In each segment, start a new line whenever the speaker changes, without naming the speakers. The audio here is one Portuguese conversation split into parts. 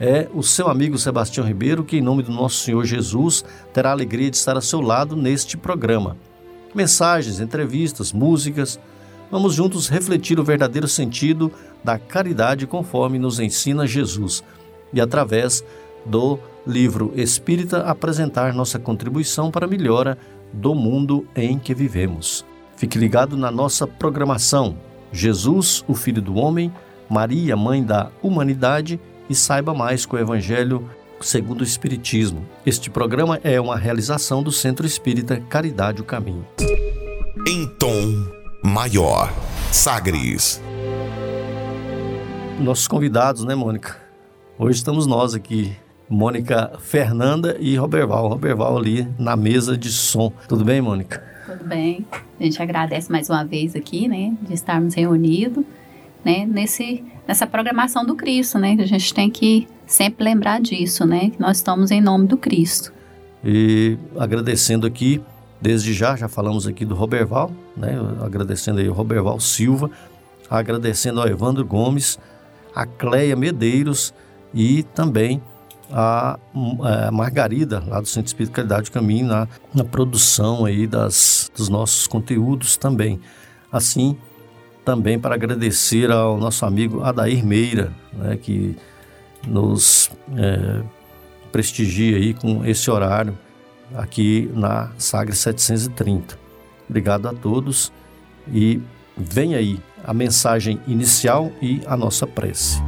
é o seu amigo Sebastião Ribeiro, que, em nome do nosso Senhor Jesus, terá a alegria de estar a seu lado neste programa. Mensagens, entrevistas, músicas. Vamos juntos refletir o verdadeiro sentido da caridade conforme nos ensina Jesus e através do livro Espírita apresentar nossa contribuição para a melhora do mundo em que vivemos. Fique ligado na nossa programação. Jesus, o Filho do Homem, Maria, Mãe da Humanidade e saiba mais com o Evangelho segundo o Espiritismo. Este programa é uma realização do Centro Espírita Caridade o Caminho.
Em tom maior, Sagres.
Nossos convidados, né, Mônica? Hoje estamos nós aqui, Mônica Fernanda e Roberval. Roberval ali na mesa de som. Tudo bem, Mônica?
Tudo bem. A gente agradece mais uma vez aqui, né, de estarmos reunidos, né, nesse, nessa programação do Cristo, né, a gente tem que sempre lembrar disso, né, que nós estamos em nome do Cristo.
E agradecendo aqui, desde já, já falamos aqui do Roberval, né, agradecendo aí o Roberval Silva, agradecendo ao Evandro Gomes, a Cleia Medeiros, e também a, a, Margarida, lá do Centro Espírito Caridade Caminho, na, na produção aí das, dos nossos conteúdos também. Assim, também para agradecer ao nosso amigo Adair Meira, né, que nos é, prestigia aí com esse horário aqui na Sagre 730. Obrigado a todos e vem aí a mensagem inicial e a nossa prece.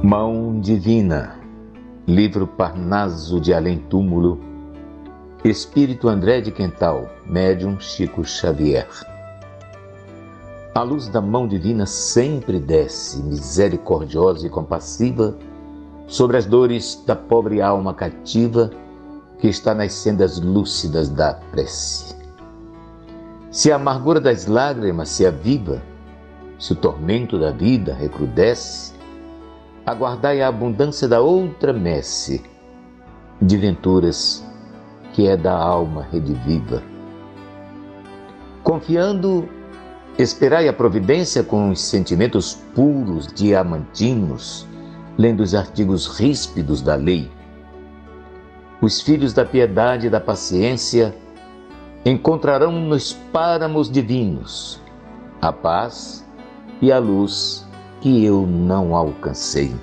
Mão Divina, livro Parnaso de Além Túmulo, Espírito André de Quental, médium Chico Xavier. A luz da mão divina sempre desce, misericordiosa e compassiva, sobre as dores da pobre alma cativa que está nas sendas lúcidas da prece. Se a amargura das lágrimas se aviva, se o tormento da vida recrudesce, aguardai a abundância da outra messe de venturas que é da alma rediviva. Confiando, esperai a providência com os sentimentos puros, diamantinos, lendo os artigos ríspidos da lei. Os filhos da piedade e da paciência encontrarão nos páramos divinos a paz e a luz que eu não alcancei.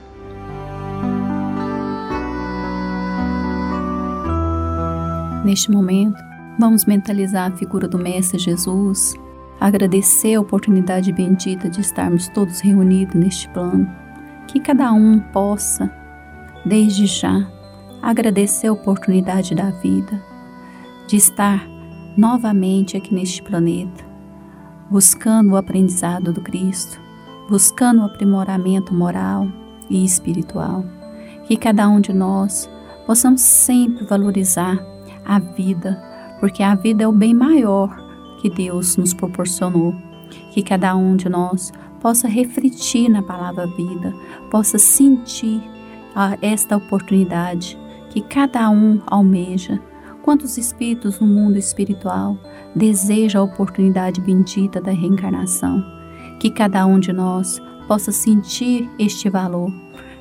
Neste momento, vamos mentalizar a figura do Mestre Jesus, agradecer a oportunidade bendita de estarmos todos reunidos neste plano, que cada um possa, desde já, agradecer a oportunidade da vida, de estar novamente aqui neste planeta, buscando o aprendizado do Cristo, buscando o aprimoramento moral e espiritual. Que cada um de nós possamos sempre valorizar a vida, porque a vida é o bem maior que Deus nos proporcionou. Que cada um de nós possa refletir na palavra vida, possa sentir esta oportunidade que cada um almeja. Quantos espíritos no mundo espiritual desejam a oportunidade bendita da reencarnação? que cada um de nós possa sentir este valor,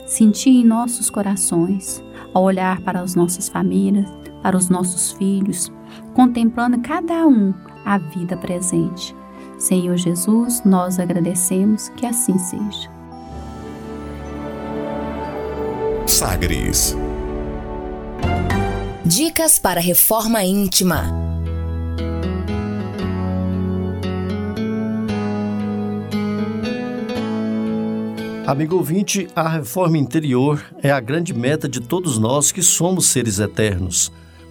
sentir em nossos corações, ao olhar para as nossas famílias, para os nossos filhos, contemplando cada um a vida presente. Senhor Jesus, nós agradecemos que assim seja.
Sagres.
Dicas para reforma íntima.
Amigo ouvinte, a reforma interior é a grande meta de todos nós que somos seres eternos.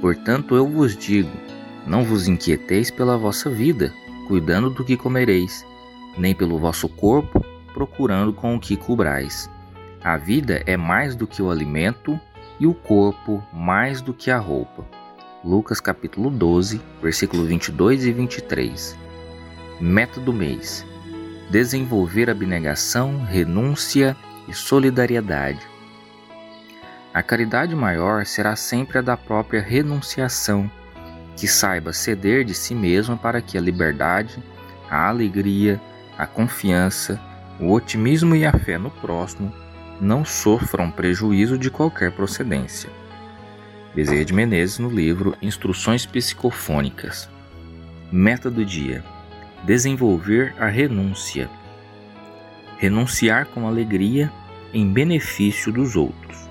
Portanto eu vos digo, não vos inquieteis pela vossa vida, cuidando do que comereis, nem pelo vosso corpo, procurando com o que cobrais. A vida é mais do que o alimento, e o corpo mais do que a roupa. Lucas capítulo 12, versículo 22 e 23. Meta do mês: desenvolver abnegação, renúncia e solidariedade. A caridade maior será sempre a da própria renunciação, que saiba ceder de si mesma para que a liberdade, a alegria, a confiança, o otimismo e a fé no próximo não sofram prejuízo de qualquer procedência. Bezerra de Menezes no livro Instruções Psicofônicas. Meta do dia: desenvolver a renúncia. Renunciar com alegria em benefício dos outros.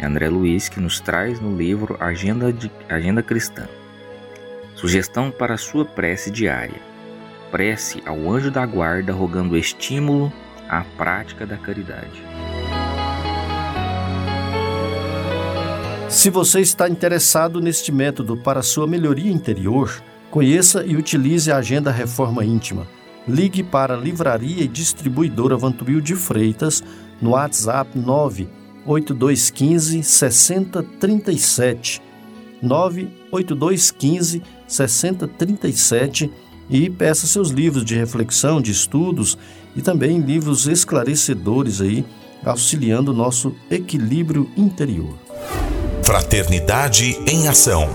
É André Luiz que nos traz no livro Agenda, de, Agenda Cristã. Sugestão para sua prece diária. Prece ao anjo da guarda rogando estímulo à prática da caridade.
Se você está interessado neste método para sua melhoria interior, conheça e utilize a Agenda Reforma Íntima. Ligue para a Livraria e Distribuidora Vantubil de Freitas no WhatsApp 98215 6037. 98215 6037 e peça seus livros de reflexão, de estudos e também livros esclarecedores aí, auxiliando o nosso equilíbrio interior.
Fraternidade em Ação.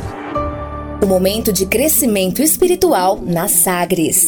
O momento de crescimento espiritual na Sagres.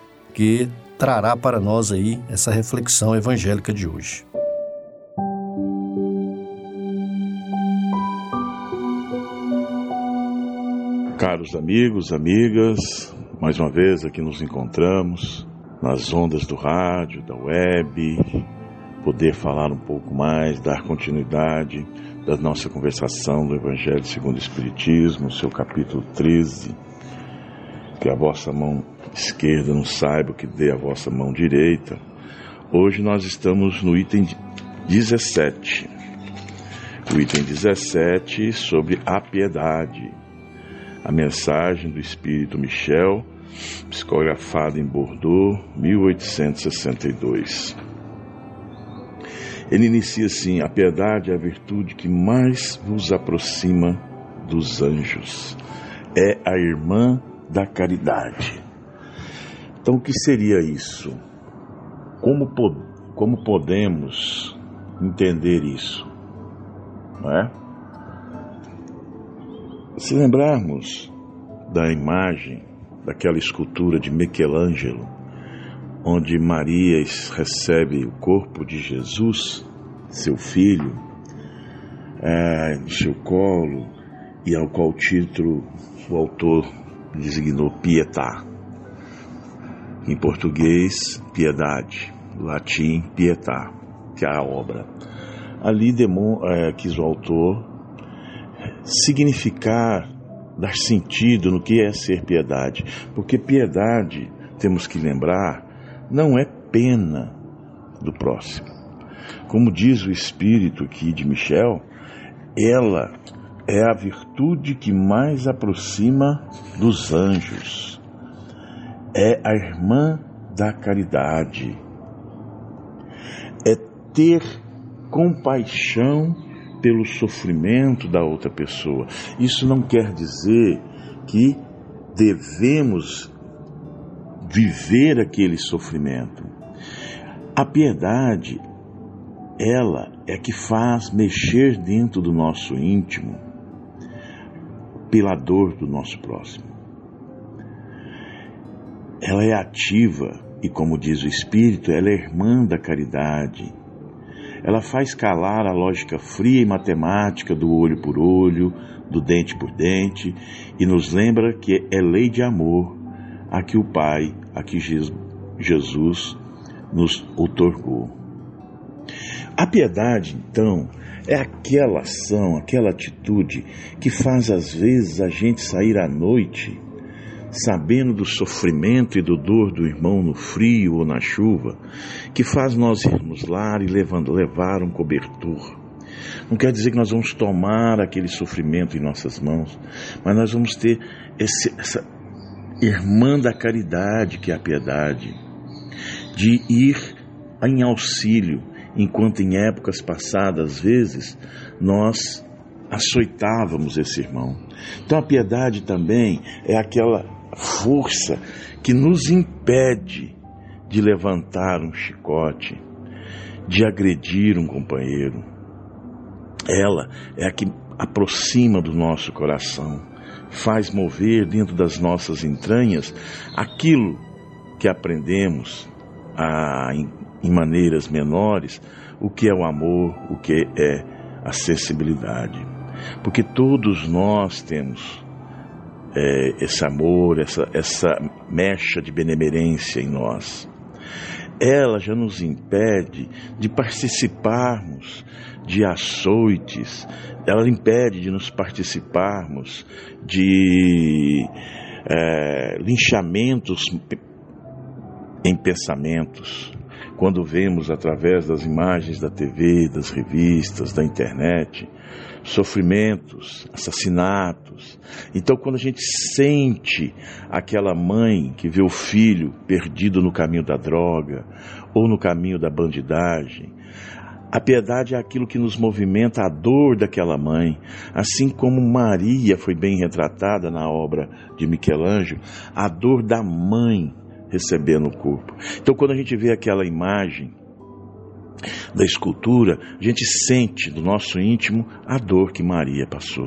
que trará para nós aí essa reflexão evangélica de hoje.
Caros amigos, amigas, mais uma vez aqui nos encontramos nas ondas do rádio, da web, poder falar um pouco mais, dar continuidade da nossa conversação do Evangelho segundo o Espiritismo, seu capítulo 13. Que a vossa mão esquerda não saiba o que dê a vossa mão direita. Hoje nós estamos no item 17. O item 17 sobre a piedade. A mensagem do Espírito Michel, psicografada em Bordeaux, 1862. Ele inicia assim: A piedade é a virtude que mais vos aproxima dos anjos. É a irmã da caridade. Então, o que seria isso? Como, como podemos entender isso? Não é? Se lembrarmos da imagem daquela escultura de Michelangelo, onde Maria recebe o corpo de Jesus, seu filho, é, em seu colo, e ao qual título o autor designou Pietà. Em português, piedade, latim, pietà, que é a obra. Ali demon, é, quis o autor significar, dar sentido no que é ser piedade, porque piedade, temos que lembrar, não é pena do próximo. Como diz o espírito aqui de Michel, ela é a virtude que mais aproxima dos anjos. É a irmã da caridade. É ter compaixão pelo sofrimento da outra pessoa. Isso não quer dizer que devemos viver aquele sofrimento. A piedade, ela é que faz mexer dentro do nosso íntimo pela dor do nosso próximo. Ela é ativa e, como diz o Espírito, ela é irmã da caridade. Ela faz calar a lógica fria e matemática do olho por olho, do dente por dente, e nos lembra que é lei de amor a que o Pai, a que Jesus nos otorgou. A piedade, então, é aquela ação, aquela atitude que faz às vezes a gente sair à noite sabendo do sofrimento e do dor do irmão no frio ou na chuva, que faz nós irmos lá e levando, levar um cobertor. Não quer dizer que nós vamos tomar aquele sofrimento em nossas mãos, mas nós vamos ter esse, essa irmã da caridade, que é a piedade, de ir em auxílio, enquanto em épocas passadas, às vezes, nós açoitávamos esse irmão. Então a piedade também é aquela força que nos impede de levantar um chicote, de agredir um companheiro. Ela é a que aproxima do nosso coração, faz mover dentro das nossas entranhas aquilo que aprendemos a, em, em maneiras menores, o que é o amor, o que é a sensibilidade. Porque todos nós temos é, esse amor, essa, essa mecha de benemerência em nós. Ela já nos impede de participarmos de açoites, ela impede de nos participarmos de é, linchamentos em pensamentos. Quando vemos através das imagens da TV, das revistas, da internet, sofrimentos, assassinatos. Então, quando a gente sente aquela mãe que vê o filho perdido no caminho da droga ou no caminho da bandidagem, a piedade é aquilo que nos movimenta a dor daquela mãe, assim como Maria foi bem retratada na obra de Michelangelo, a dor da mãe recebendo o corpo. Então, quando a gente vê aquela imagem da escultura, a gente sente do nosso íntimo a dor que Maria passou.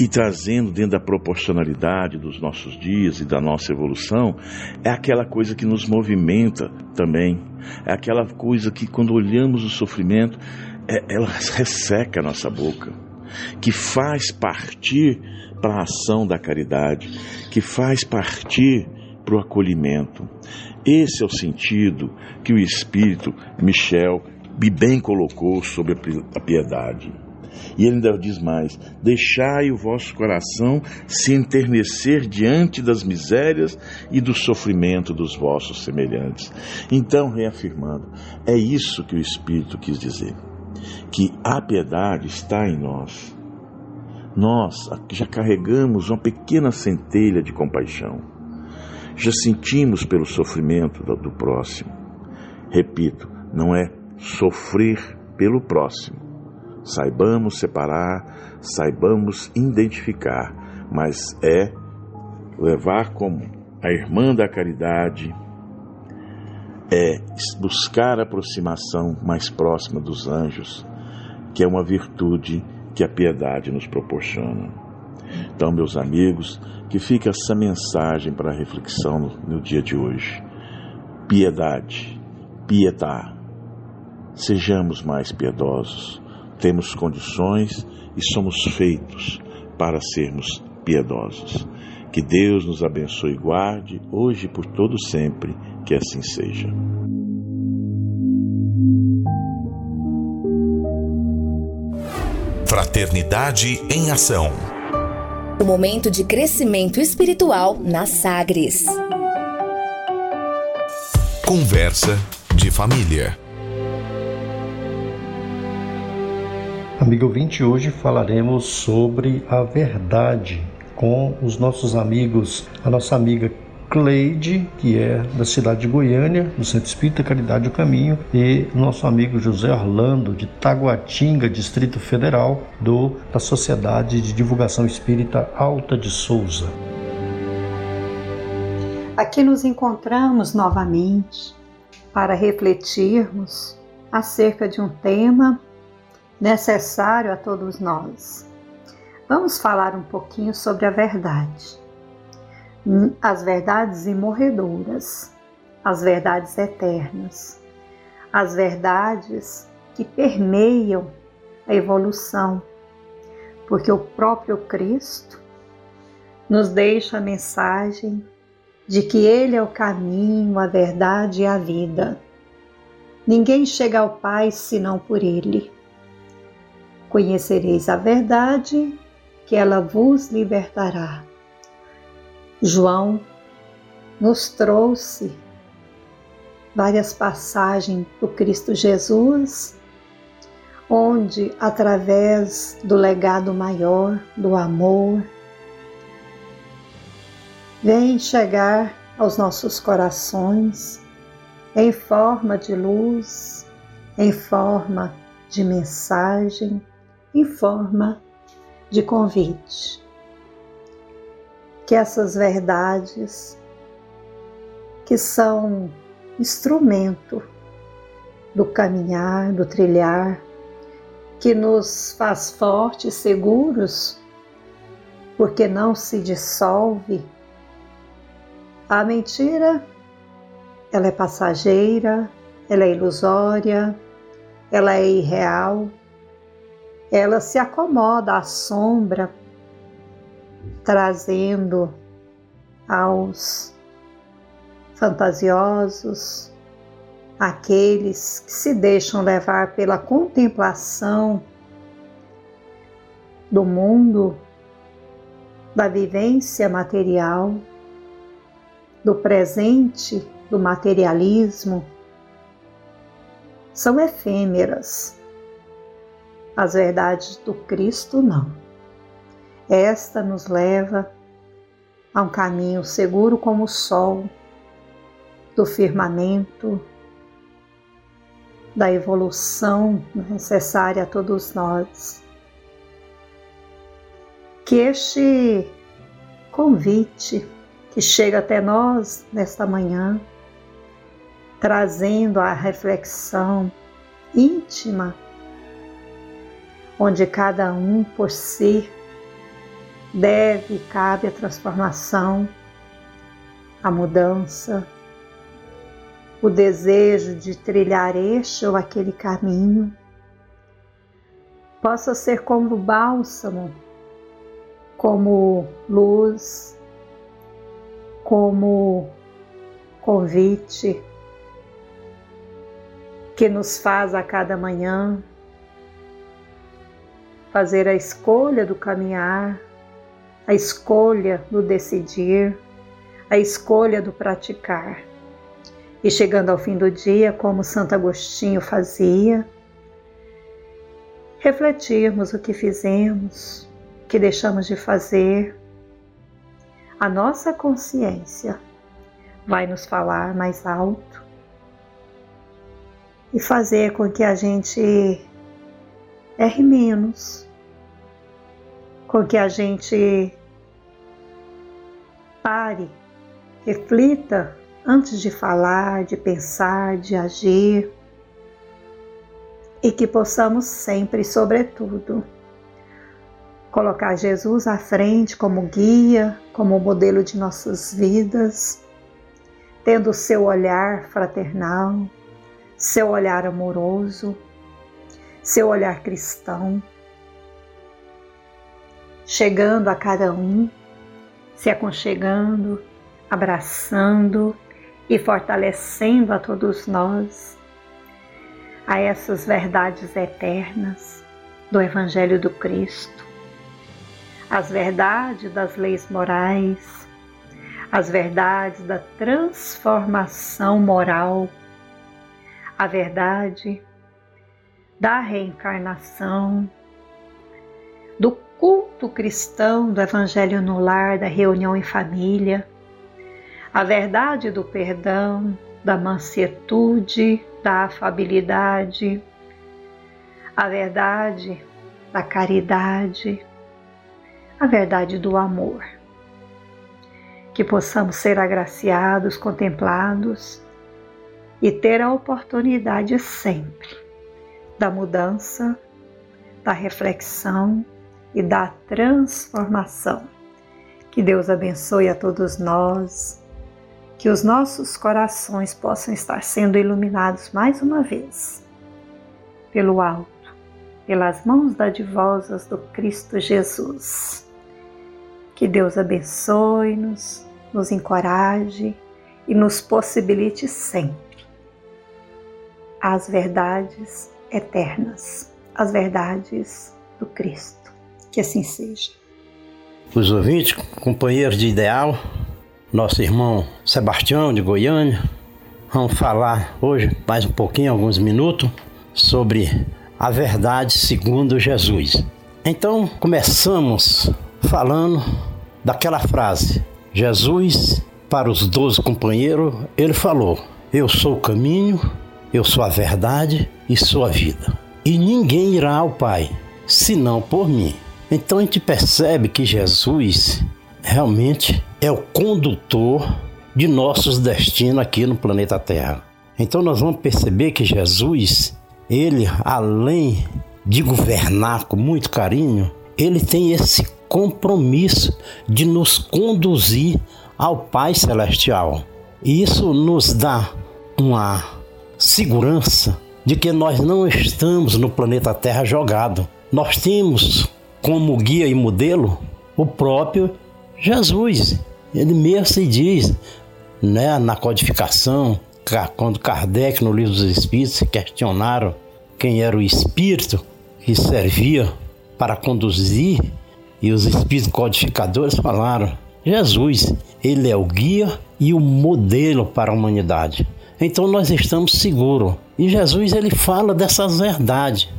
E trazendo dentro da proporcionalidade dos nossos dias e da nossa evolução, é aquela coisa que nos movimenta também. É aquela coisa que, quando olhamos o sofrimento, é, ela resseca a nossa boca, que faz partir para a ação da caridade, que faz partir para o acolhimento. Esse é o sentido que o Espírito Michel bem colocou sobre a piedade. E ele ainda diz mais: Deixai o vosso coração se enternecer diante das misérias e do sofrimento dos vossos semelhantes. Então, reafirmando, é isso que o Espírito quis dizer: que a piedade está em nós. Nós já carregamos uma pequena centelha de compaixão. Já sentimos pelo sofrimento do próximo. Repito, não é sofrer pelo próximo. Saibamos separar, saibamos identificar, mas é levar como a irmã da caridade, é buscar a aproximação mais próxima dos anjos, que é uma virtude que a piedade nos proporciona. Então, meus amigos, que fique essa mensagem para reflexão no, no dia de hoje. Piedade, pietá, Sejamos mais piedosos. Temos condições e somos feitos para sermos piedosos. Que Deus nos abençoe e guarde, hoje e por todo sempre, que assim seja.
Fraternidade em Ação.
O momento de crescimento espiritual na Sagres.
Conversa de família.
Amigo ouvinte, hoje falaremos sobre a verdade com os nossos amigos, a nossa amiga Cleide, que é da cidade de Goiânia, do Centro Espírita Caridade do Caminho, e nosso amigo José Orlando, de Taguatinga, Distrito Federal, do, da Sociedade de Divulgação Espírita Alta de Souza.
Aqui nos encontramos novamente para refletirmos acerca de um tema necessário a todos nós. Vamos falar um pouquinho sobre a verdade. As verdades imorredoras, as verdades eternas, as verdades que permeiam a evolução, porque o próprio Cristo nos deixa a mensagem de que Ele é o caminho, a verdade e a vida. Ninguém chega ao Pai senão por Ele. Conhecereis a verdade, que ela vos libertará. João nos trouxe várias passagens do Cristo Jesus, onde, através do legado maior, do amor, vem chegar aos nossos corações em forma de luz, em forma de mensagem, em forma de convite. Que essas verdades, que são instrumento do caminhar, do trilhar, que nos faz fortes, seguros, porque não se dissolve a mentira, ela é passageira, ela é ilusória, ela é irreal, ela se acomoda à sombra, trazendo aos fantasiosos, aqueles que se deixam levar pela contemplação do mundo, da vivência material, do presente, do materialismo, são efêmeras. As verdades do Cristo não. Esta nos leva a um caminho seguro como o sol, do firmamento, da evolução necessária a todos nós. Que este convite que chega até nós nesta manhã, trazendo a reflexão íntima, onde cada um por si deve e cabe a transformação, a mudança, o desejo de trilhar este ou aquele caminho, possa ser como bálsamo, como luz, como convite que nos faz a cada manhã fazer a escolha do caminhar, a escolha do decidir, a escolha do praticar. E chegando ao fim do dia, como Santo Agostinho fazia, refletirmos o que fizemos, o que deixamos de fazer, a nossa consciência vai nos falar mais alto e fazer com que a gente erre menos, com que a gente pare, reflita antes de falar, de pensar, de agir. E que possamos sempre, sobretudo, colocar Jesus à frente como guia, como modelo de nossas vidas, tendo seu olhar fraternal, seu olhar amoroso, seu olhar cristão, chegando a cada um, se aconchegando, abraçando e fortalecendo a todos nós a essas verdades eternas do Evangelho do Cristo. As verdades das leis morais, as verdades da transformação moral, a verdade da reencarnação, do culto cristão, do evangelho no lar, da reunião em família, a verdade do perdão, da mansietude, da afabilidade, a verdade da caridade, a verdade do amor. que possamos ser agraciados, contemplados e ter a oportunidade sempre da mudança, da reflexão e da transformação. Que Deus abençoe a todos nós, que os nossos corações possam estar sendo iluminados mais uma vez pelo alto, pelas mãos dadivosas do Cristo Jesus. Que Deus abençoe-nos, nos encoraje e nos possibilite sempre as verdades eternas, as verdades do Cristo. Que assim seja.
Os ouvintes, companheiros de ideal, nosso irmão Sebastião de Goiânia, vamos falar hoje mais um pouquinho, alguns minutos, sobre a verdade segundo Jesus. Então começamos falando daquela frase: Jesus, para os doze companheiros, ele falou: Eu sou o caminho, eu sou a verdade e sou a vida. E ninguém irá ao Pai senão por mim. Então a gente percebe que Jesus realmente é o condutor de nossos destinos aqui no planeta Terra. Então nós vamos perceber que Jesus, ele além de governar com muito carinho, ele tem esse compromisso de nos conduzir ao Pai Celestial. E isso nos dá uma segurança de que nós não estamos no planeta Terra jogado. Nós temos como guia e modelo o próprio Jesus. Ele mesmo se diz, né, na codificação, quando Kardec, no Livro dos Espíritos, questionaram quem era o espírito que servia para conduzir, e os espíritos codificadores falaram: Jesus, ele é o guia e o modelo para a humanidade. Então nós estamos seguros. E Jesus ele fala dessas verdades.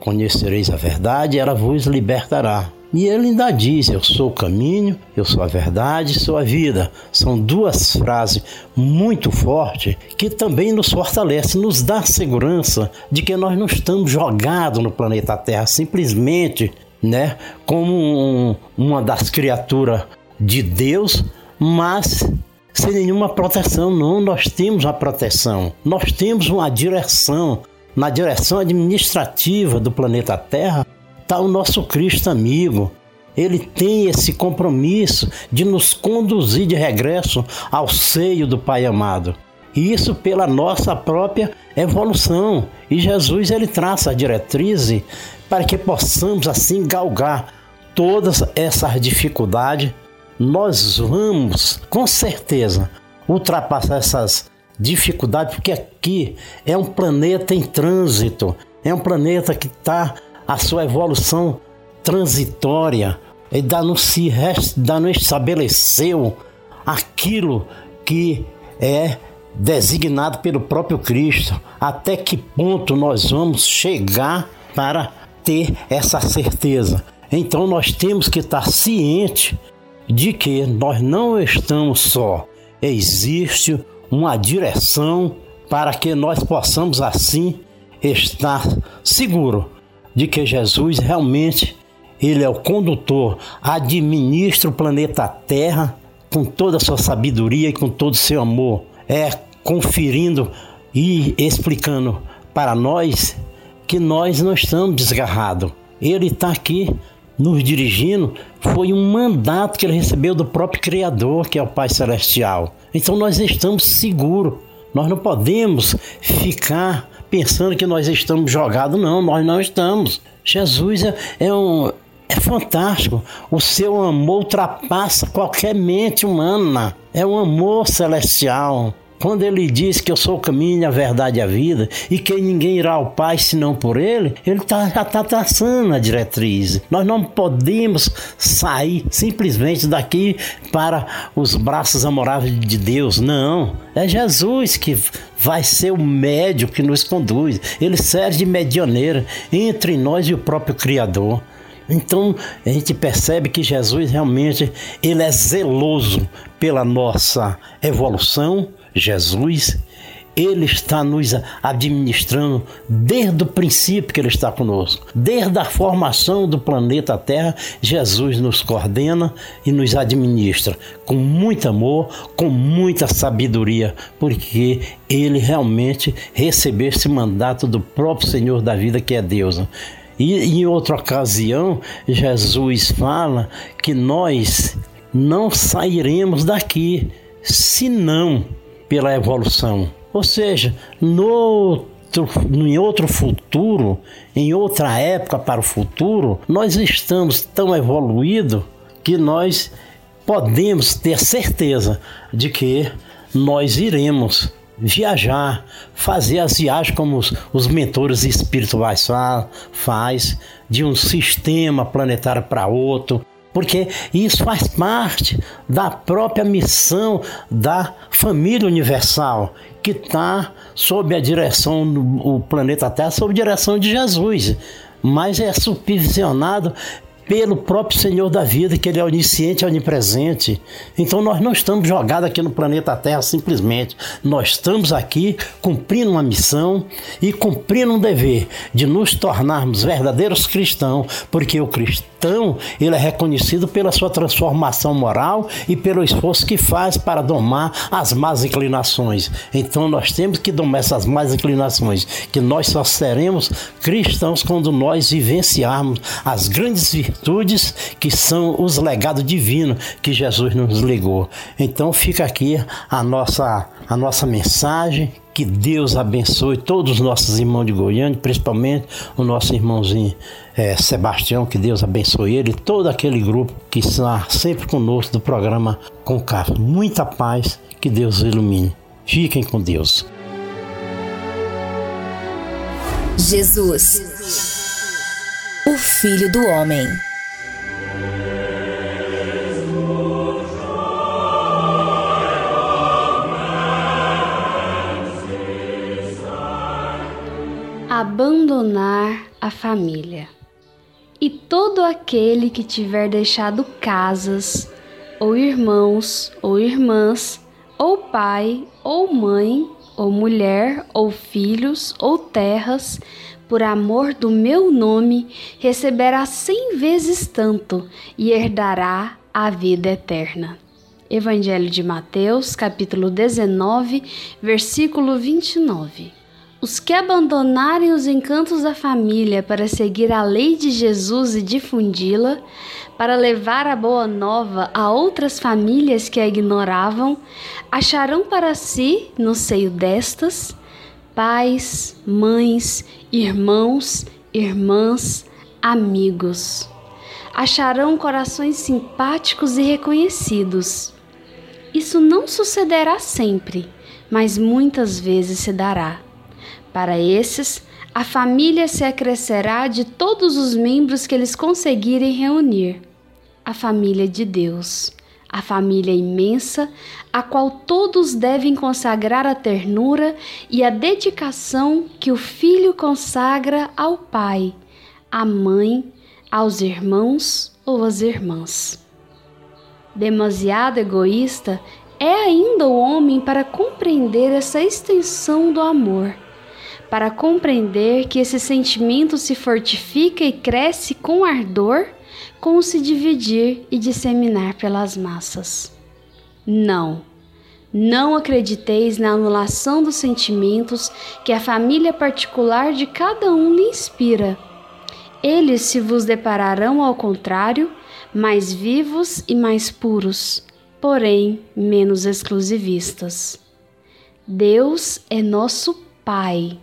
Conhecereis a verdade, ela vos libertará. E ele ainda diz: Eu sou o caminho, eu sou a verdade, sou a vida. São duas frases muito fortes que também nos fortalece, nos dá segurança de que nós não estamos jogados no planeta Terra simplesmente, né, como um, uma das criaturas de Deus, mas sem nenhuma proteção, não. Nós temos a proteção, nós temos uma direção. Na direção administrativa do planeta Terra está o nosso Cristo amigo. Ele tem esse compromisso de nos conduzir de regresso ao seio do Pai amado. E isso pela nossa própria evolução. E Jesus ele traça a diretriz para que possamos assim galgar todas essas dificuldades nós vamos com certeza ultrapassar essas dificuldades, porque aqui é um planeta em trânsito, é um planeta que está a sua evolução transitória, ainda não se ainda não estabeleceu aquilo que é designado pelo próprio Cristo. Até que ponto nós vamos chegar para ter essa certeza? Então nós temos que estar cientes de que nós não estamos só, existe uma direção para que nós possamos assim estar seguro de que Jesus realmente ele é o condutor, administra o planeta Terra com toda a sua sabedoria e com todo o seu amor, é conferindo e explicando para nós que nós não estamos desgarrados. Ele está aqui nos dirigindo foi um mandato que ele recebeu do próprio Criador, que é o Pai Celestial. Então nós estamos seguros. Nós não podemos ficar pensando que nós estamos jogados, não, nós não estamos. Jesus é, é um, é fantástico. O seu amor ultrapassa qualquer mente humana. É um amor celestial. Quando ele diz que eu sou o caminho, a verdade e a vida, e que ninguém irá ao Pai senão por ele, ele tá, já está traçando a diretriz. Nós não podemos sair simplesmente daqui para os braços amoráveis de Deus. Não. É Jesus que vai ser o médio que nos conduz. Ele serve de medianeira entre nós e o próprio Criador. Então a gente percebe que Jesus realmente ele é zeloso pela nossa evolução, Jesus, Ele está nos administrando desde o princípio que Ele está conosco. Desde a formação do planeta Terra, Jesus nos coordena e nos administra com muito amor, com muita sabedoria, porque Ele realmente recebeu esse mandato do próprio Senhor da vida, que é Deus. E em outra ocasião, Jesus fala que nós não sairemos daqui senão pela evolução. Ou seja, no em outro futuro, em outra época para o futuro, nós estamos tão evoluídos que nós podemos ter certeza de que nós iremos viajar, fazer as viagens como os, os mentores espirituais fa, faz, de um sistema planetário para outro, porque isso faz parte da própria missão da família universal, que está sob a direção do planeta Terra, sob a direção de Jesus, mas é supervisionado pelo próprio Senhor da vida, que Ele é onisciente e onipresente. Então nós não estamos jogados aqui no planeta Terra simplesmente. Nós estamos aqui cumprindo uma missão e cumprindo um dever de nos tornarmos verdadeiros cristãos, porque o cristão ele é reconhecido pela sua transformação moral e pelo esforço que faz para domar as más inclinações. Então nós temos que domar essas más inclinações, que nós só seremos cristãos quando nós vivenciarmos as grandes virtudes que são os legados divinos que Jesus nos legou. Então fica aqui a nossa, a nossa mensagem. Que Deus abençoe todos os nossos irmãos de Goiânia, principalmente o nosso irmãozinho é, Sebastião, que Deus abençoe ele, todo aquele grupo que está sempre conosco do programa Concaf. Muita paz, que Deus ilumine. Fiquem com Deus.
Jesus, o Filho do Homem.
Abandonar a família. E todo aquele que tiver deixado casas, ou irmãos, ou irmãs, ou pai, ou mãe, ou mulher, ou filhos, ou terras, por amor do meu nome, receberá cem vezes tanto e herdará a vida eterna. Evangelho de Mateus, capítulo 19, versículo 29. Os que abandonarem os encantos da família para seguir a lei de Jesus e difundi-la, para levar a boa nova a outras famílias que a ignoravam, acharão para si, no seio destas, pais, mães, irmãos, irmãs, amigos. Acharão corações simpáticos e reconhecidos. Isso não sucederá sempre, mas muitas vezes se dará para esses, a família se acrescerá de todos os membros que eles conseguirem reunir. A família de Deus, a família imensa, a qual todos devem consagrar a ternura e a dedicação que o filho consagra ao pai, à mãe, aos irmãos ou às irmãs. Demasiado egoísta é ainda o homem para compreender essa extensão do amor para compreender que esse sentimento se fortifica e cresce com ardor com se dividir e disseminar pelas massas. Não, não acrediteis na anulação dos sentimentos que a família particular de cada um lhe inspira. Eles se vos depararão ao contrário, mais vivos e mais puros, porém menos exclusivistas. Deus é nosso Pai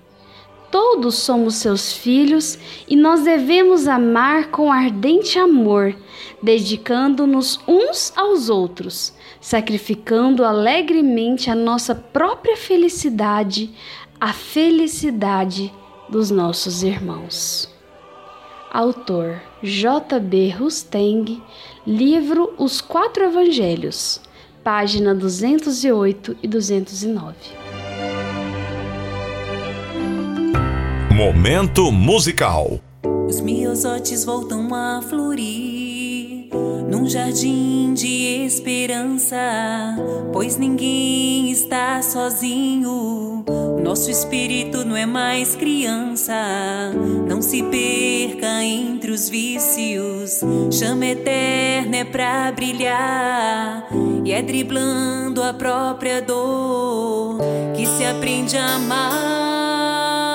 Todos somos seus filhos e nós devemos amar com ardente amor, dedicando-nos uns aos outros, sacrificando alegremente a nossa própria felicidade, a felicidade dos nossos irmãos. Autor J.B. Rusteng, livro Os Quatro Evangelhos, página 208 e 209.
Momento musical.
Os miosotes voltam a florir num jardim de esperança, pois ninguém está sozinho. Nosso espírito não é mais criança, não se perca entre os vícios. Chama eterna é pra brilhar, e é driblando a própria dor que se aprende a amar.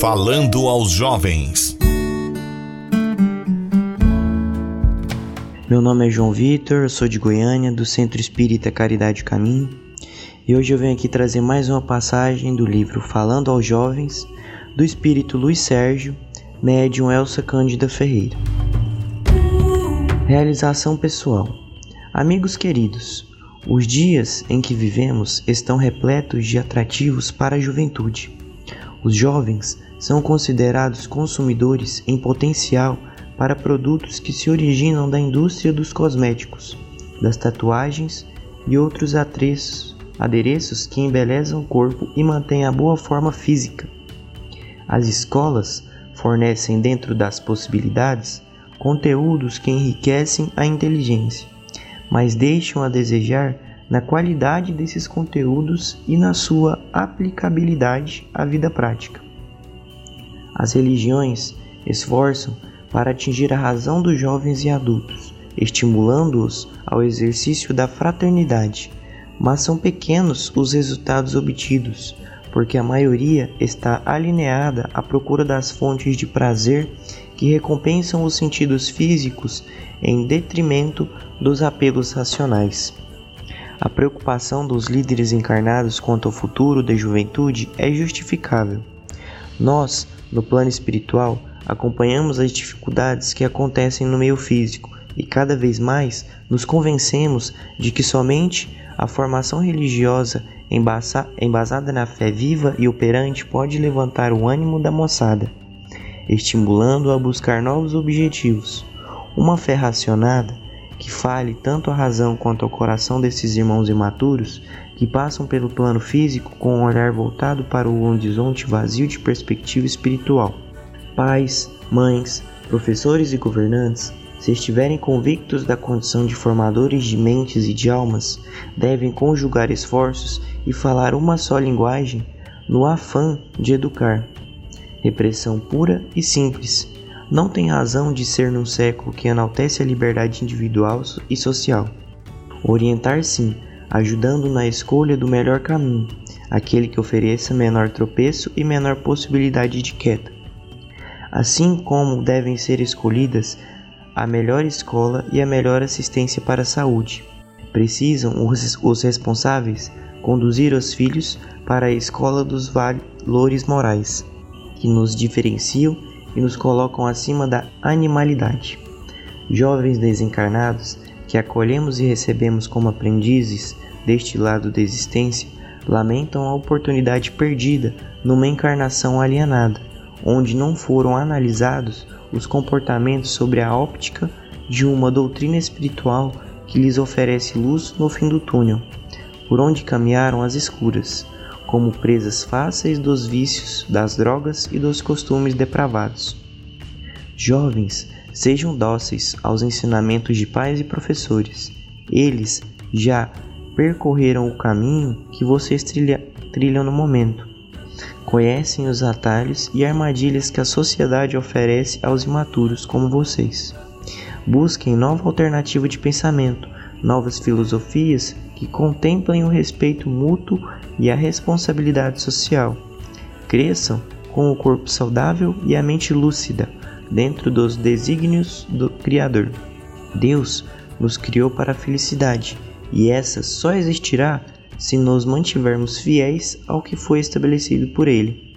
Falando aos jovens.
Meu nome é João Vitor, sou de Goiânia, do Centro Espírita Caridade Caminho, e hoje eu venho aqui trazer mais uma passagem do livro Falando aos Jovens, do espírito Luiz Sérgio, médium Elsa Cândida Ferreira. Realização pessoal. Amigos queridos, os dias em que vivemos estão repletos de atrativos para a juventude. Os jovens são considerados consumidores em potencial para produtos que se originam da indústria dos cosméticos, das tatuagens e outros atreços, adereços que embelezam o corpo e mantêm a boa forma física. As escolas fornecem, dentro das possibilidades, conteúdos que enriquecem a inteligência, mas deixam a desejar na qualidade desses conteúdos e na sua aplicabilidade à vida prática. As religiões esforçam para atingir a razão dos jovens e adultos, estimulando-os ao exercício da fraternidade, mas são pequenos os resultados obtidos, porque a maioria está alineada à procura das fontes de prazer que recompensam os sentidos físicos em detrimento dos apelos racionais. A preocupação dos líderes encarnados quanto ao futuro da juventude é justificável. Nós, no plano espiritual, acompanhamos as dificuldades que acontecem no meio físico e cada vez mais nos convencemos de que somente a formação religiosa embasada na fé viva e operante pode levantar o ânimo da moçada, estimulando-a a buscar novos objetivos. Uma fé racionada que fale tanto a razão quanto ao coração desses irmãos imaturos que passam pelo plano físico com um olhar voltado para o horizonte vazio de perspectiva espiritual. Pais, mães, professores e governantes, se estiverem convictos da condição de formadores de mentes e de almas, devem conjugar esforços e falar uma só linguagem no afã de educar. Repressão pura e simples, não tem razão de ser num século que enaltece a liberdade individual e social. Orientar sim, ajudando na escolha do melhor caminho, aquele que ofereça menor tropeço e menor possibilidade de queda. Assim como devem ser escolhidas a melhor escola e a melhor assistência para a saúde. Precisam os, os responsáveis conduzir os filhos para a escola dos valores morais, que nos diferenciam e nos colocam acima da animalidade. Jovens desencarnados que acolhemos e recebemos como aprendizes deste lado da existência lamentam a oportunidade perdida numa encarnação alienada, onde não foram analisados os comportamentos sobre a óptica de uma doutrina espiritual que lhes oferece luz no fim do túnel, por onde caminharam as escuras, como presas fáceis dos vícios, das drogas e dos costumes depravados. Jovens, sejam dóceis aos ensinamentos de pais e professores. Eles já percorreram o caminho que vocês trilha, trilham no momento. Conhecem os atalhos e armadilhas que a sociedade oferece aos imaturos como vocês. Busquem nova alternativa de pensamento, novas filosofias que contemplem o respeito mútuo e a responsabilidade social. Cresçam com o corpo saudável e a mente lúcida, dentro dos desígnios do Criador. Deus nos criou para a felicidade, e essa só existirá se nos mantivermos fiéis ao que foi estabelecido por Ele.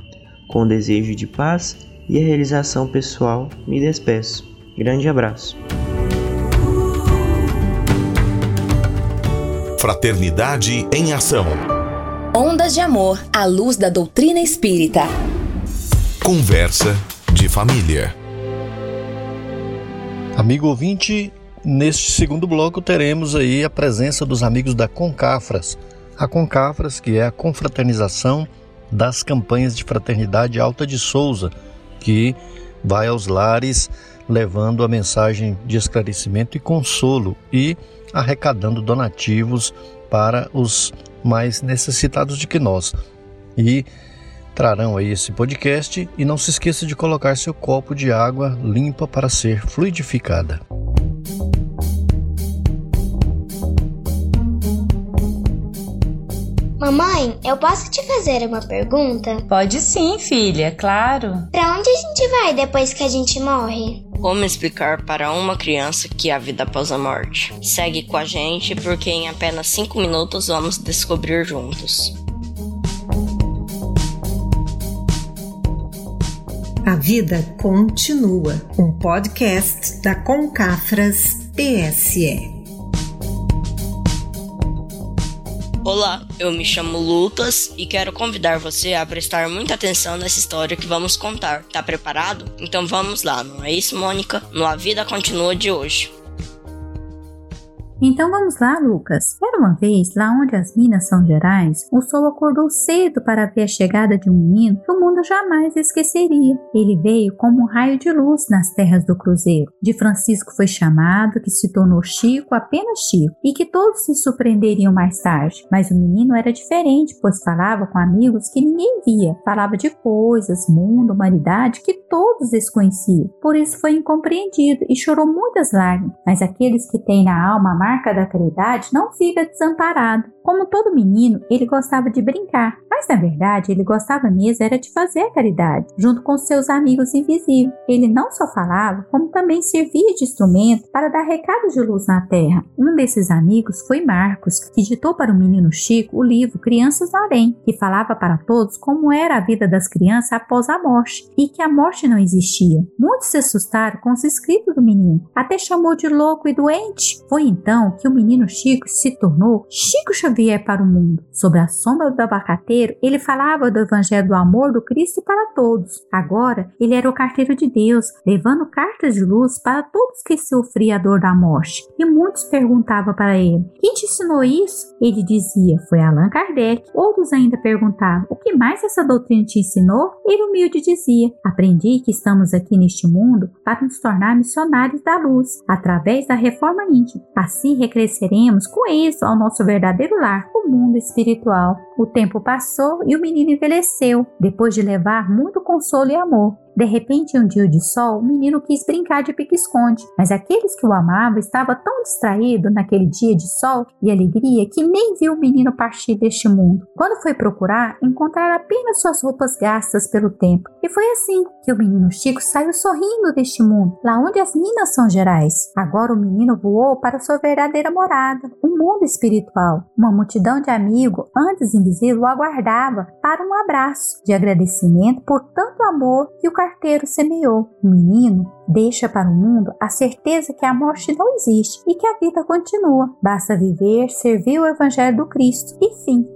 Com o desejo de paz e a realização pessoal, me despeço. Grande abraço.
Fraternidade em Ação.
Ondas de Amor à luz da doutrina espírita.
Conversa de família.
Amigo ouvinte, neste segundo bloco teremos aí a presença dos amigos da Concafras. A Concafras, que é a confraternização das campanhas de fraternidade Alta de Souza, que vai aos lares levando a mensagem de esclarecimento e consolo e arrecadando donativos para os mais necessitados de que nós. E trarão aí esse podcast e não se esqueça de colocar seu copo de água limpa para ser fluidificada.
Mamãe, eu posso te fazer uma pergunta?
Pode sim, filha, claro.
Para onde a gente vai depois que a gente morre?
Como explicar para uma criança que há vida após a morte? Segue com a gente porque em apenas 5 minutos vamos descobrir juntos.
A vida continua. Um podcast da Concafras TSE.
Olá, eu me chamo Lucas e quero convidar você a prestar muita atenção nessa história que vamos contar. Tá preparado? Então vamos lá, não é isso, Mônica? No A Vida Continua de hoje.
Então vamos lá, Lucas. Era uma vez, lá onde as Minas São Gerais, o sol acordou cedo para ver a chegada de um menino que o mundo jamais esqueceria. Ele veio como um raio de luz nas terras do Cruzeiro. De Francisco foi chamado, que se tornou Chico apenas Chico, e que todos se surpreenderiam mais tarde. Mas o menino era diferente, pois falava com amigos que ninguém via. Falava de coisas, mundo, humanidade que todos desconheciam. Por isso foi incompreendido e chorou muitas lágrimas. Mas aqueles que têm na alma a marca da caridade não fica desamparado. Como todo menino, ele gostava de brincar, mas na verdade ele gostava mesmo era de fazer a caridade, junto com seus amigos invisíveis. Ele não só falava, como também servia de instrumento para dar recados de luz na terra. Um desses amigos foi Marcos, que ditou para o menino Chico o livro Crianças no Além, que falava para todos como era a vida das crianças após a morte e que a morte não existia. Muitos se assustaram com os escritos do menino, até chamou de louco e doente. Foi então então que o menino Chico se tornou Chico Xavier para o mundo. Sob a sombra do abacateiro, ele falava do evangelho do amor do Cristo para todos. Agora, ele era o carteiro de Deus, levando cartas de luz para todos que sofriam a dor da morte. E muitos perguntavam para ele: Quem te ensinou isso? Ele dizia: Foi Allan Kardec. Outros ainda perguntavam: O que mais essa doutrina te ensinou? Ele humilde dizia: Aprendi que estamos aqui neste mundo para nos tornar missionários da luz, através da reforma íntima. Assim, assim recresceremos com isso ao nosso verdadeiro lar, o mundo espiritual. O tempo passou e o menino envelheceu, depois de levar muito consolo e amor. De repente, em um dia de sol, o menino quis brincar de pique-esconde, mas aqueles que o amavam estavam tão distraídos naquele dia de sol e alegria que nem viu o menino partir deste mundo. Quando foi procurar, encontraram apenas suas roupas gastas pelo tempo. E foi assim que o menino Chico saiu sorrindo deste mundo, lá onde as Minas são gerais. Agora o menino voou para sua verdadeira morada, o mundo espiritual. Uma multidão de amigos, antes invisível, o aguardava para um abraço de agradecimento por tanto amor que o carteiro semeou. O menino deixa para o mundo a certeza que a morte não existe e que a vida continua. Basta viver, servir o Evangelho do Cristo e fim.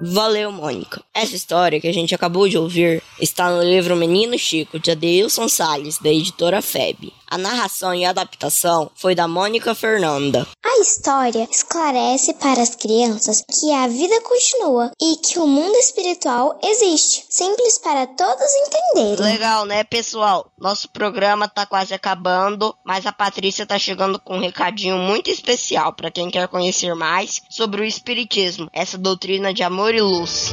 Valeu, Mônica. Essa história que a gente acabou de ouvir está no livro Menino Chico, de Adeilson Salles, da editora FEB. A narração e adaptação foi da Mônica Fernanda.
A história esclarece para as crianças que a vida continua e que o mundo espiritual existe. Simples para todos entenderem.
Legal, né, pessoal? Nosso programa tá quase acabando, mas a Patrícia tá chegando com um recadinho muito especial para quem quer conhecer mais sobre o espiritismo, essa doutrina de amor e luz.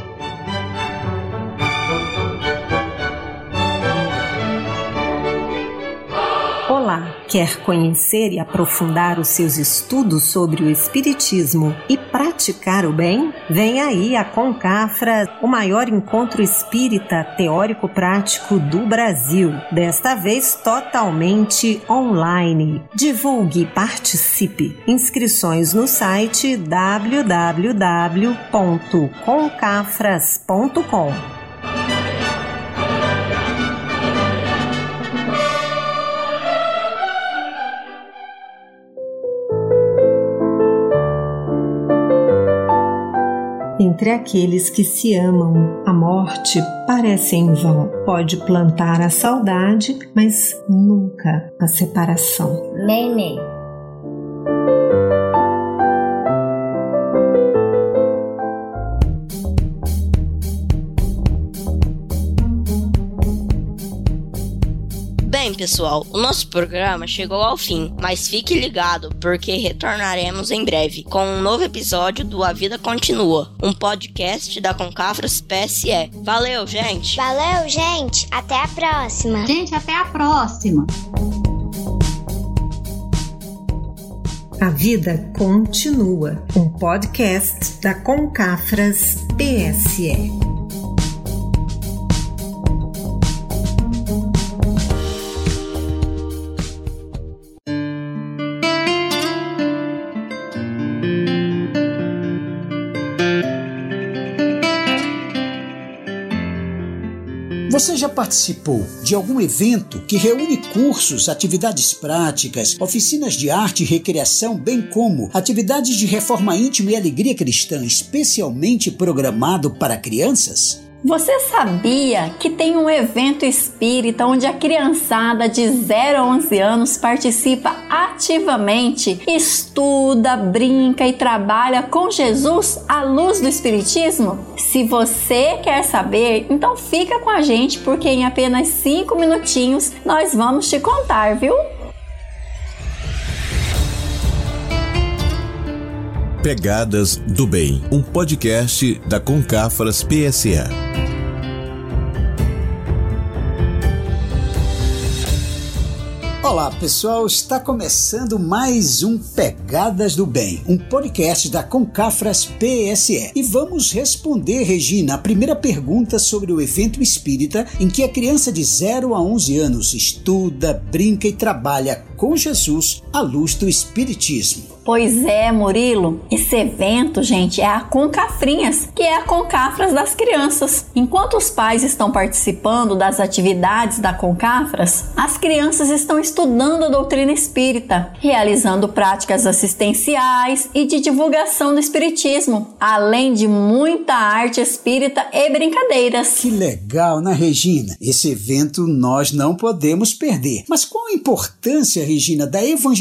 Quer conhecer e aprofundar os seus estudos sobre o Espiritismo e praticar o bem? Vem aí a Concafra, o maior encontro espírita teórico-prático do Brasil, desta vez totalmente online. Divulgue e participe. Inscrições no site www.concafras.com. Entre aqueles que se amam, a morte parece em vão. Pode plantar a saudade, mas nunca a separação.
Neném.
Pessoal, o nosso programa chegou ao fim, mas fique ligado porque retornaremos em breve com um novo episódio do A Vida Continua, um podcast da Concafras PSE. Valeu, gente!
Valeu, gente! Até a próxima!
Gente, até a próxima!
A Vida Continua, um podcast da Concafras PSE.
Você já participou de algum evento que reúne cursos, atividades práticas, oficinas de arte e recreação, bem como atividades de reforma íntima e alegria cristã, especialmente programado para crianças?
Você sabia que tem um evento espírita onde a criançada de 0 a 11 anos participa ativamente, estuda, brinca e trabalha com Jesus à luz do Espiritismo? Se você quer saber, então fica com a gente porque em apenas 5 minutinhos nós vamos te contar, viu?
Pegadas do Bem, um podcast da Concafras PSA.
Olá pessoal, está começando mais um Pegadas do Bem, um podcast da Concafras PSE. E vamos responder, Regina, a primeira pergunta sobre o evento espírita em que a criança de 0 a 11 anos estuda, brinca e trabalha com Jesus à luz do Espiritismo.
Pois é, Murilo. Esse evento, gente, é a Concafrinhas, que é a Concafras das crianças. Enquanto os pais estão participando das atividades da Concafras, as crianças estão estudando a doutrina espírita, realizando práticas assistenciais e de divulgação do espiritismo, além de muita arte espírita e brincadeiras.
Que legal, né, Regina? Esse evento nós não podemos perder. Mas qual a importância, Regina, da evangelização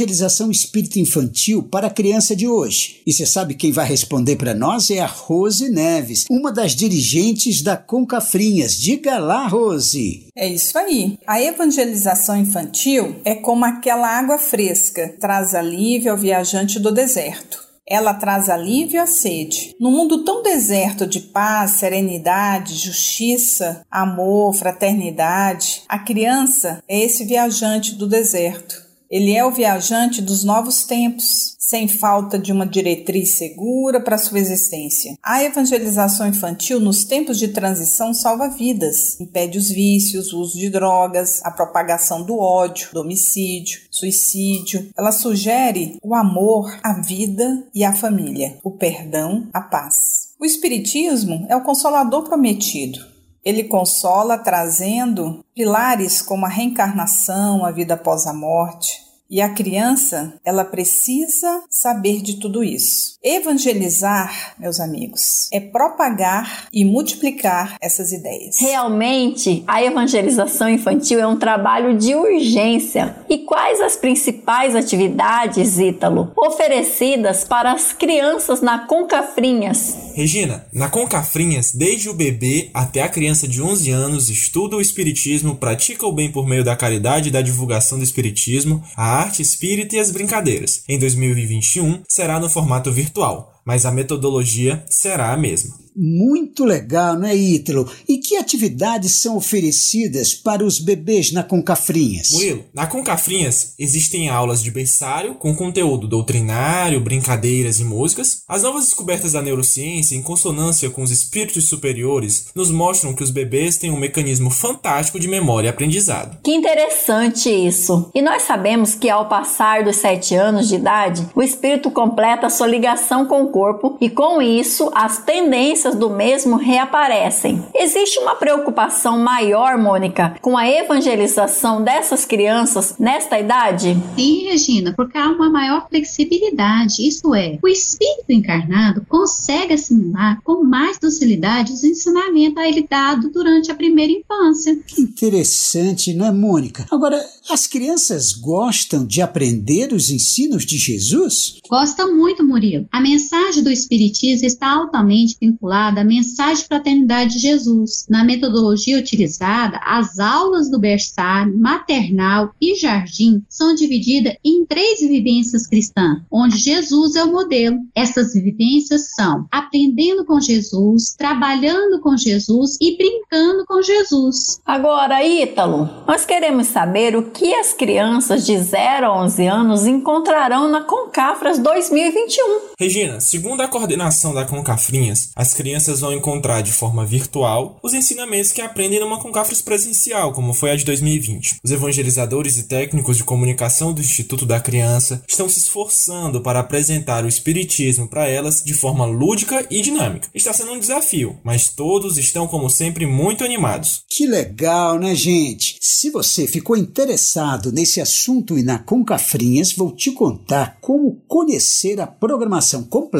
espírita infantil para a criança de hoje? E você sabe quem vai responder para nós é a Rose Neves, uma das dirigentes da Concafrinhas. Diga lá, Rose.
É isso aí. A evangelização infantil é como aquela água fresca, traz alívio ao viajante do deserto. Ela traz alívio à sede. No mundo tão deserto de paz, serenidade, justiça, amor, fraternidade, a criança é esse viajante do deserto. Ele é o viajante dos novos tempos, sem falta de uma diretriz segura para sua existência. A evangelização infantil nos tempos de transição salva vidas, impede os vícios, o uso de drogas, a propagação do ódio, do homicídio, suicídio. Ela sugere o amor, a vida e a família, o perdão, a paz. O Espiritismo é o consolador prometido. Ele consola trazendo pilares como a reencarnação, a vida após a morte. E a criança, ela precisa saber de tudo isso. Evangelizar, meus amigos, é propagar e multiplicar essas ideias.
Realmente, a evangelização infantil é um trabalho de urgência. E quais as principais atividades, Ítalo, oferecidas para as crianças na Concafrinhas?
Regina, na Concafrinhas, desde o bebê até a criança de 11 anos, estuda o espiritismo, pratica o bem por meio da caridade e da divulgação do espiritismo, a arte espírita e as brincadeiras. Em 2021, será no formato virtual, mas a metodologia será a mesma.
Muito legal, não é, Ítalo? E que atividades são oferecidas para os bebês na Concafrinhas?
Murilo, na Concafrinhas existem aulas de berçário com conteúdo doutrinário, brincadeiras e músicas. As novas descobertas da neurociência, em consonância com os espíritos superiores, nos mostram que os bebês têm um mecanismo fantástico de memória e aprendizado.
Que interessante isso! E nós sabemos que ao passar dos sete anos de idade, o espírito completa a sua ligação com o corpo e com isso as tendências do mesmo reaparecem. Existe uma preocupação maior, Mônica, com a evangelização dessas crianças nesta idade?
Sim, Regina, porque há uma maior flexibilidade, isso é, o espírito encarnado consegue assimilar com mais docilidade os ensinamentos a ele dado durante a primeira infância.
Que interessante, não é, Mônica? Agora, as crianças gostam de aprender os ensinos de Jesus?
Gosta muito, Murilo. A mensagem do Espiritismo está altamente vinculada à mensagem de fraternidade de Jesus. Na metodologia utilizada, as aulas do berçário, maternal e jardim são divididas em três vivências cristãs, onde Jesus é o modelo. Essas vivências são aprendendo com Jesus, trabalhando com Jesus e brincando com Jesus.
Agora, Ítalo, nós queremos saber o que as crianças de 0 a 11 anos encontrarão na Concafras 2021.
Regina, segundo a coordenação da Concafrinhas, as crianças vão encontrar de forma virtual os ensinamentos que aprendem numa Concafres presencial, como foi a de 2020. Os evangelizadores e técnicos de comunicação do Instituto da Criança estão se esforçando para apresentar o Espiritismo para elas de forma lúdica e dinâmica. Está sendo um desafio, mas todos estão, como sempre, muito animados.
Que legal, né, gente? Se você ficou interessado nesse assunto e na Concafrinhas, vou te contar como conhecer a programação completa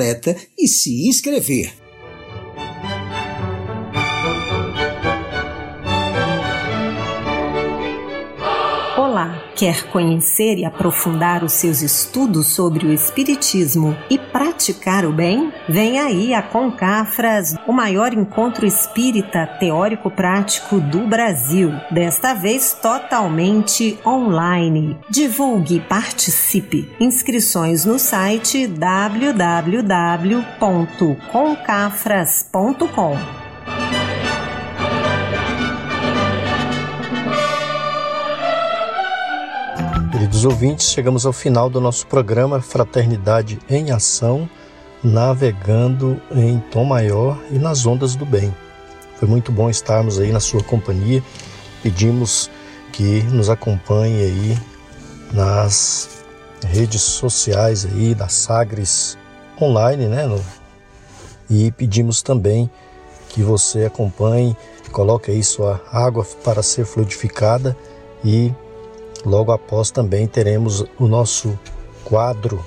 e se inscrever.
Quer conhecer e aprofundar os seus estudos sobre o Espiritismo e praticar o bem? Vem aí a Concafras, o maior encontro espírita teórico-prático do Brasil, desta vez totalmente online. Divulgue e participe. Inscrições no site www.concafras.com.
Queridos ouvintes, chegamos ao final do nosso programa Fraternidade em Ação, navegando em tom maior e nas ondas do bem. Foi muito bom estarmos aí na sua companhia. Pedimos que nos acompanhe aí nas redes sociais aí da Sagres online, né? E pedimos também que você acompanhe, coloque aí sua água para ser fluidificada e Logo após também teremos o nosso quadro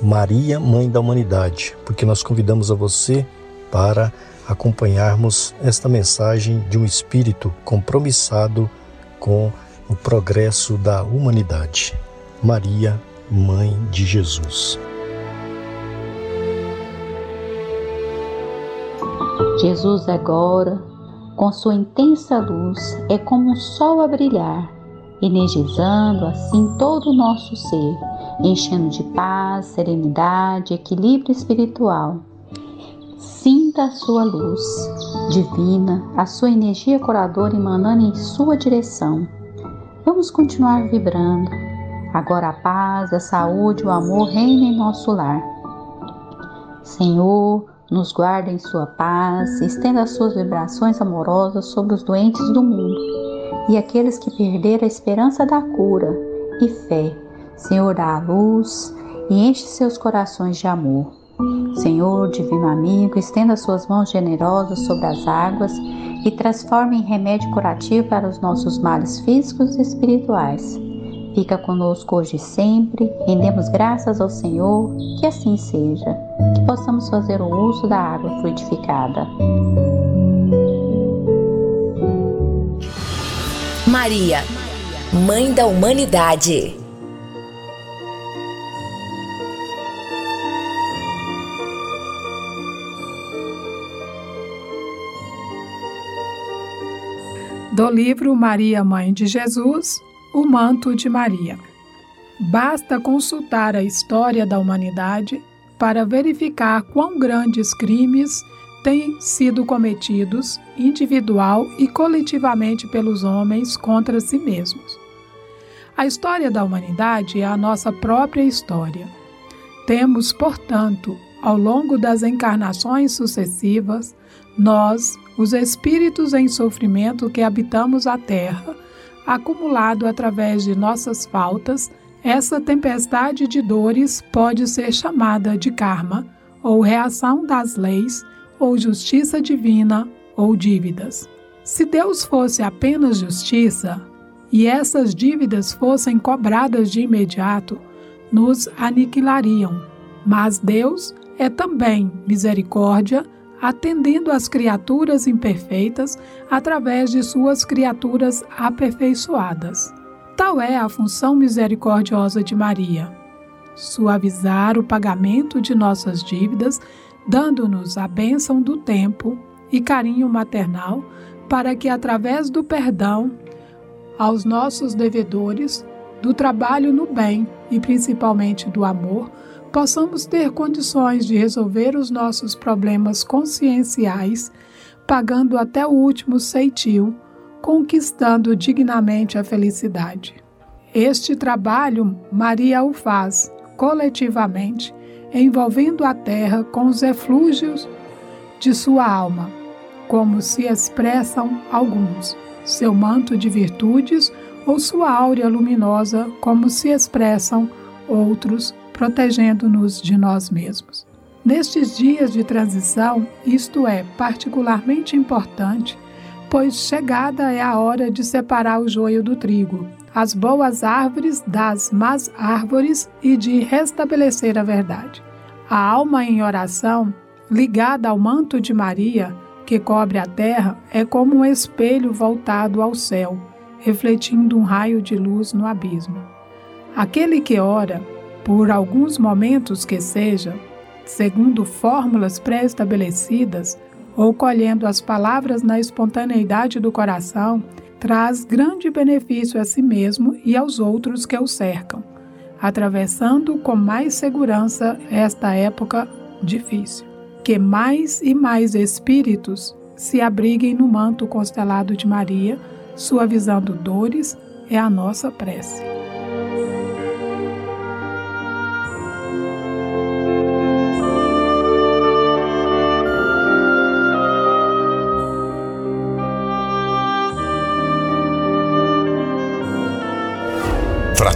Maria, Mãe da Humanidade, porque nós convidamos a você para acompanharmos esta mensagem de um espírito compromissado com o progresso da humanidade. Maria, Mãe de Jesus.
Jesus agora, com sua intensa luz, é como um sol a brilhar energizando assim todo o nosso ser, enchendo de paz, serenidade, equilíbrio espiritual. Sinta a sua luz divina, a sua energia curadora emanando em sua direção. Vamos continuar vibrando. Agora a paz, a saúde, o amor reinem em nosso lar. Senhor, nos guarda em sua paz, estenda as suas vibrações amorosas sobre os doentes do mundo e aqueles que perderam a esperança da cura e fé. Senhor, dá a luz e enche seus corações de amor. Senhor, divino amigo, estenda suas mãos generosas sobre as águas e transforme em remédio curativo para os nossos males físicos e espirituais. Fica conosco hoje e sempre, rendemos graças ao Senhor, que assim seja, que possamos fazer o uso da água fluidificada.
Maria, Mãe da Humanidade.
Do livro Maria, Mãe de Jesus, O Manto de Maria. Basta consultar a história da humanidade para verificar quão grandes crimes têm sido cometidos individual e coletivamente pelos homens contra si mesmos. A história da humanidade é a nossa própria história. Temos, portanto, ao longo das encarnações sucessivas, nós, os espíritos em sofrimento que habitamos a Terra, acumulado através de nossas faltas, essa tempestade de dores pode ser chamada de karma, ou reação das leis ou justiça divina ou dívidas. Se Deus fosse apenas justiça e essas dívidas fossem cobradas de imediato, nos aniquilariam. Mas Deus é também misericórdia, atendendo às criaturas imperfeitas através de suas criaturas aperfeiçoadas. Tal é a função misericordiosa de Maria: suavizar o pagamento de nossas dívidas dando-nos a bênção do tempo e carinho maternal, para que, através do perdão aos nossos devedores, do trabalho no bem e principalmente do amor, possamos ter condições de resolver os nossos problemas conscienciais, pagando até o último ceitil, conquistando dignamente a felicidade. Este trabalho Maria o faz coletivamente envolvendo a terra com os eflúgios de sua alma, como se expressam alguns, seu manto de virtudes ou sua áurea luminosa, como se expressam outros, protegendo-nos de nós mesmos. Nestes dias de transição, isto é particularmente importante, pois chegada é a hora de separar o joio do trigo, as boas árvores das más árvores e de restabelecer a verdade. A alma em oração, ligada ao manto de Maria, que cobre a terra, é como um espelho voltado ao céu, refletindo um raio de luz no abismo. Aquele que ora, por alguns momentos que seja, segundo fórmulas pré-estabelecidas, ou colhendo as palavras na espontaneidade do coração, traz grande benefício a si mesmo e aos outros que o cercam, atravessando com mais segurança esta época difícil. Que mais e mais espíritos se abriguem no manto constelado de Maria, suavizando dores, é a nossa prece.